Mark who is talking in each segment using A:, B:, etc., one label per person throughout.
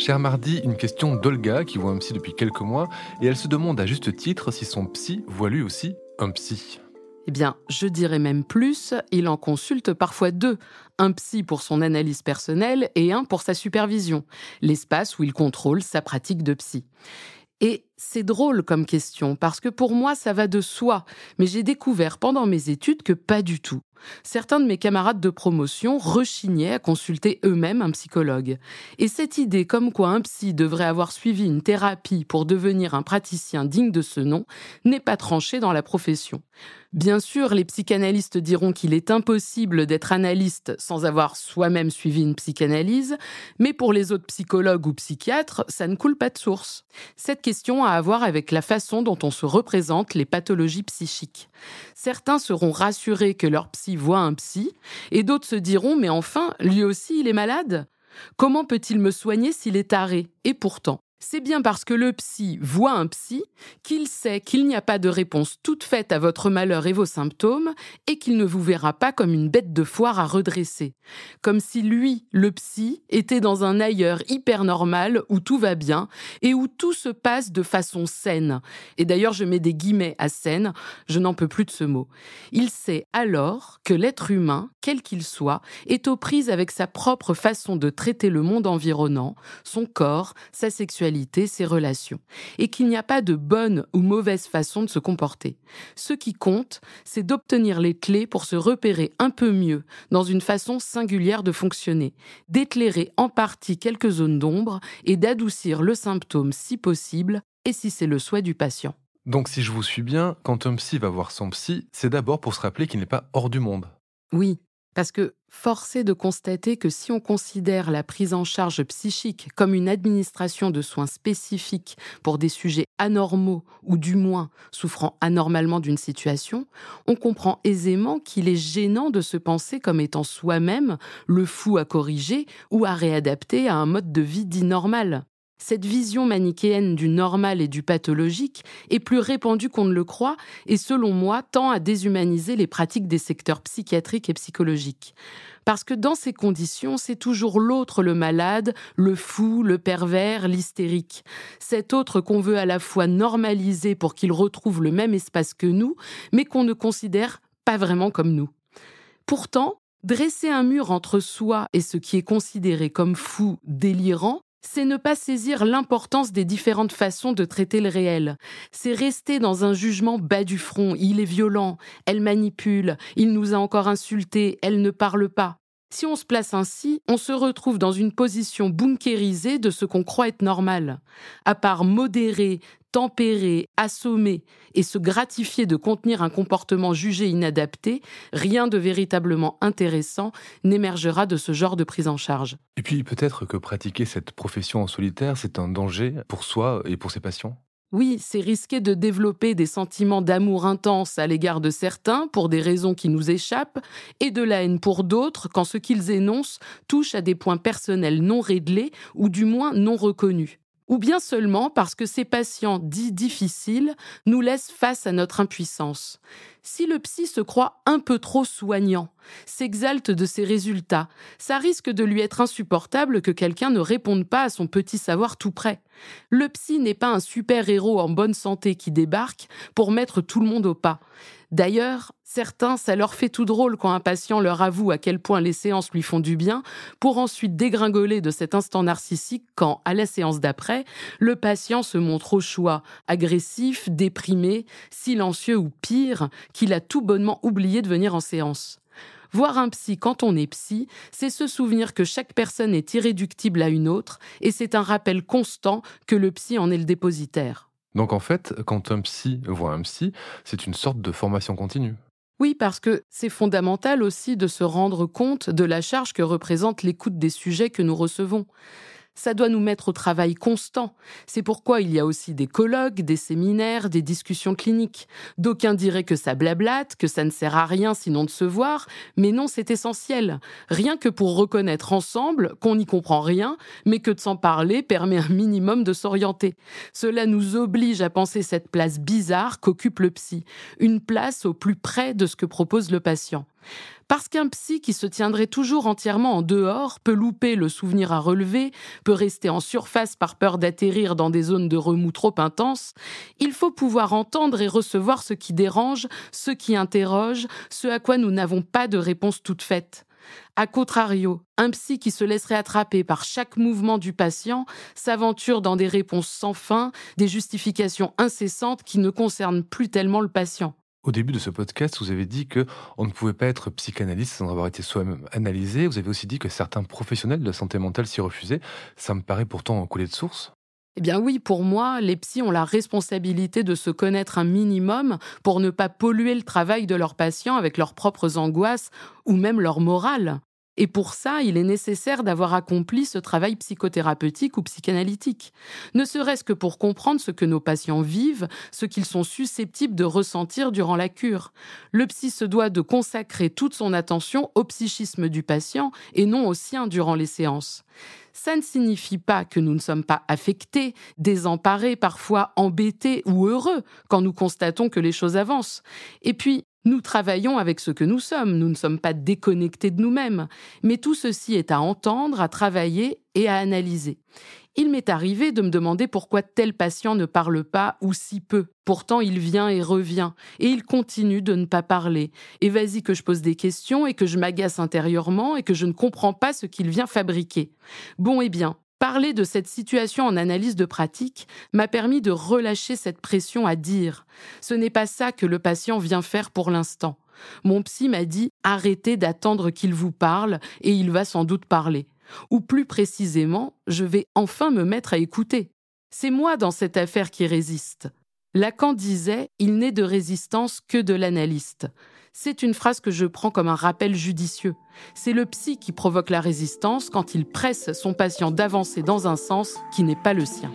A: Cher Mardi, une question d'Olga qui voit un psy depuis quelques mois et elle se demande à juste titre si son psy voit lui aussi un psy.
B: Eh bien, je dirais même plus, il en consulte parfois deux, un psy pour son analyse personnelle et un pour sa supervision, l'espace où il contrôle sa pratique de psy. Et c'est drôle comme question, parce que pour moi, ça va de soi, mais j'ai découvert pendant mes études que pas du tout. Certains de mes camarades de promotion rechignaient à consulter eux-mêmes un psychologue. Et cette idée comme quoi un psy devrait avoir suivi une thérapie pour devenir un praticien digne de ce nom n'est pas tranchée dans la profession. Bien sûr, les psychanalystes diront qu'il est impossible d'être analyste sans avoir soi-même suivi une psychanalyse, mais pour les autres psychologues ou psychiatres, ça ne coule pas de source. Cette question a à voir avec la façon dont on se représente les pathologies psychiques. Certains seront rassurés que leur psy voit un psy, et d'autres se diront mais enfin, lui aussi il est malade? Comment peut-il me soigner s'il est taré? Et pourtant, c'est bien parce que le psy voit un psy qu'il sait qu'il n'y a pas de réponse toute faite à votre malheur et vos symptômes et qu'il ne vous verra pas comme une bête de foire à redresser. Comme si lui, le psy, était dans un ailleurs hyper normal où tout va bien et où tout se passe de façon saine. Et d'ailleurs, je mets des guillemets à saine, je n'en peux plus de ce mot. Il sait alors que l'être humain, quel qu'il soit, est aux prises avec sa propre façon de traiter le monde environnant, son corps, sa sexualité ses relations, et qu'il n'y a pas de bonne ou mauvaise façon de se comporter. Ce qui compte, c'est d'obtenir les clés pour se repérer un peu mieux dans une façon singulière de fonctionner, d'éclairer en partie quelques zones d'ombre et d'adoucir le symptôme si possible et si c'est le souhait du patient.
A: Donc si je vous suis bien, quand un psy va voir son psy, c'est d'abord pour se rappeler qu'il n'est pas hors du monde.
B: Oui, parce que forcé de constater que si on considère la prise en charge psychique comme une administration de soins spécifiques pour des sujets anormaux ou du moins souffrant anormalement d'une situation, on comprend aisément qu'il est gênant de se penser comme étant soi-même le fou à corriger ou à réadapter à un mode de vie dit normal. Cette vision manichéenne du normal et du pathologique est plus répandue qu'on ne le croit et selon moi tend à déshumaniser les pratiques des secteurs psychiatriques et psychologiques. Parce que dans ces conditions, c'est toujours l'autre le malade, le fou, le pervers, l'hystérique. Cet autre qu'on veut à la fois normaliser pour qu'il retrouve le même espace que nous, mais qu'on ne considère pas vraiment comme nous. Pourtant, dresser un mur entre soi et ce qui est considéré comme fou, délirant, c'est ne pas saisir l'importance des différentes façons de traiter le réel. C'est rester dans un jugement bas du front. Il est violent, elle manipule, il nous a encore insultés, elle ne parle pas. Si on se place ainsi, on se retrouve dans une position bunkérisée de ce qu'on croit être normal. À part modérer, tempérer, assommer et se gratifier de contenir un comportement jugé inadapté, rien de véritablement intéressant n'émergera de ce genre de prise en charge.
A: Et puis peut-être que pratiquer cette profession en solitaire, c'est un danger pour soi et pour ses patients
B: oui, c'est risquer de développer des sentiments d'amour intense à l'égard de certains pour des raisons qui nous échappent et de la haine pour d'autres quand ce qu'ils énoncent touche à des points personnels non réglés ou du moins non reconnus ou bien seulement parce que ces patients dits difficiles nous laissent face à notre impuissance. Si le psy se croit un peu trop soignant, s'exalte de ses résultats, ça risque de lui être insupportable que quelqu'un ne réponde pas à son petit savoir tout près. Le psy n'est pas un super-héros en bonne santé qui débarque pour mettre tout le monde au pas. D'ailleurs, certains, ça leur fait tout drôle quand un patient leur avoue à quel point les séances lui font du bien, pour ensuite dégringoler de cet instant narcissique quand, à la séance d'après, le patient se montre au choix agressif, déprimé, silencieux ou pire, qu'il a tout bonnement oublié de venir en séance. Voir un psy quand on est psy, c'est se souvenir que chaque personne est irréductible à une autre, et c'est un rappel constant que le psy en est le dépositaire.
A: Donc en fait, quand un psy voit un psy, c'est une sorte de formation continue.
B: Oui, parce que c'est fondamental aussi de se rendre compte de la charge que représente l'écoute des sujets que nous recevons. Ça doit nous mettre au travail constant. C'est pourquoi il y a aussi des colloques, des séminaires, des discussions cliniques. D'aucuns diraient que ça blablate, que ça ne sert à rien sinon de se voir, mais non, c'est essentiel. Rien que pour reconnaître ensemble qu'on n'y comprend rien, mais que de s'en parler permet un minimum de s'orienter. Cela nous oblige à penser cette place bizarre qu'occupe le psy, une place au plus près de ce que propose le patient. Parce qu'un psy qui se tiendrait toujours entièrement en dehors peut louper le souvenir à relever, peut rester en surface par peur d'atterrir dans des zones de remous trop intenses, il faut pouvoir entendre et recevoir ce qui dérange, ce qui interroge, ce à quoi nous n'avons pas de réponse toute faite. A contrario, un psy qui se laisserait attraper par chaque mouvement du patient s'aventure dans des réponses sans fin, des justifications incessantes qui ne concernent plus tellement le patient.
A: Au début de ce podcast, vous avez dit que on ne pouvait pas être psychanalyste sans avoir été soi-même analysé. Vous avez aussi dit que certains professionnels de la santé mentale s'y refusaient. Ça me paraît pourtant couler de source.
B: Eh bien oui, pour moi, les psys ont la responsabilité de se connaître un minimum pour ne pas polluer le travail de leurs patients avec leurs propres angoisses ou même leur morale. Et pour ça, il est nécessaire d'avoir accompli ce travail psychothérapeutique ou psychanalytique, ne serait-ce que pour comprendre ce que nos patients vivent, ce qu'ils sont susceptibles de ressentir durant la cure. Le psy se doit de consacrer toute son attention au psychisme du patient et non au sien durant les séances. Ça ne signifie pas que nous ne sommes pas affectés, désemparés, parfois embêtés ou heureux quand nous constatons que les choses avancent. Et puis, nous travaillons avec ce que nous sommes, nous ne sommes pas déconnectés de nous-mêmes, mais tout ceci est à entendre, à travailler et à analyser. Il m'est arrivé de me demander pourquoi tel patient ne parle pas ou si peu. Pourtant, il vient et revient, et il continue de ne pas parler. Et vas-y que je pose des questions et que je m'agace intérieurement et que je ne comprends pas ce qu'il vient fabriquer. Bon, eh bien, Parler de cette situation en analyse de pratique m'a permis de relâcher cette pression à dire ce n'est pas ça que le patient vient faire pour l'instant. Mon psy m'a dit arrêtez d'attendre qu'il vous parle et il va sans doute parler. Ou plus précisément, je vais enfin me mettre à écouter. C'est moi dans cette affaire qui résiste. Lacan disait Il n'est de résistance que de l'analyste. C'est une phrase que je prends comme un rappel judicieux. C'est le psy qui provoque la résistance quand il presse son patient d'avancer dans un sens qui n'est pas le sien.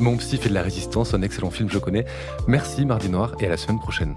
A: Mon psy fait de la résistance, un excellent film, je connais. Merci Mardi Noir et à la semaine prochaine.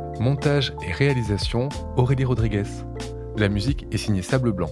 A: Montage et réalisation, Aurélie Rodriguez. La musique est signée Sable Blanc.